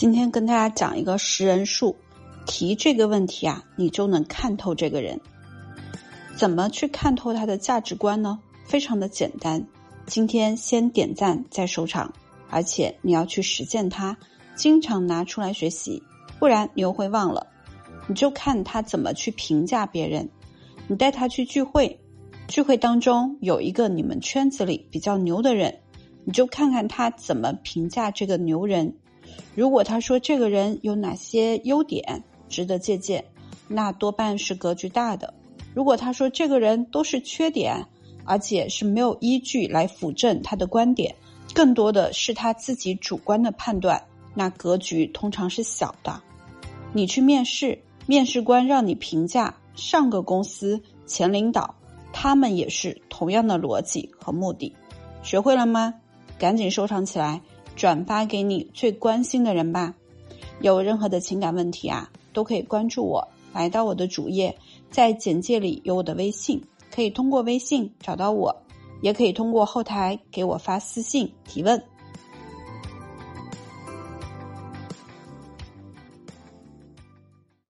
今天跟大家讲一个识人术，提这个问题啊，你就能看透这个人。怎么去看透他的价值观呢？非常的简单，今天先点赞再收场，而且你要去实践它，经常拿出来学习，不然你又会忘了。你就看他怎么去评价别人，你带他去聚会，聚会当中有一个你们圈子里比较牛的人，你就看看他怎么评价这个牛人。如果他说这个人有哪些优点值得借鉴，那多半是格局大的；如果他说这个人都是缺点，而且是没有依据来辅证他的观点，更多的是他自己主观的判断，那格局通常是小的。你去面试，面试官让你评价上个公司前领导，他们也是同样的逻辑和目的。学会了吗？赶紧收藏起来。转发给你最关心的人吧。有任何的情感问题啊，都可以关注我，来到我的主页，在简介里有我的微信，可以通过微信找到我，也可以通过后台给我发私信提问。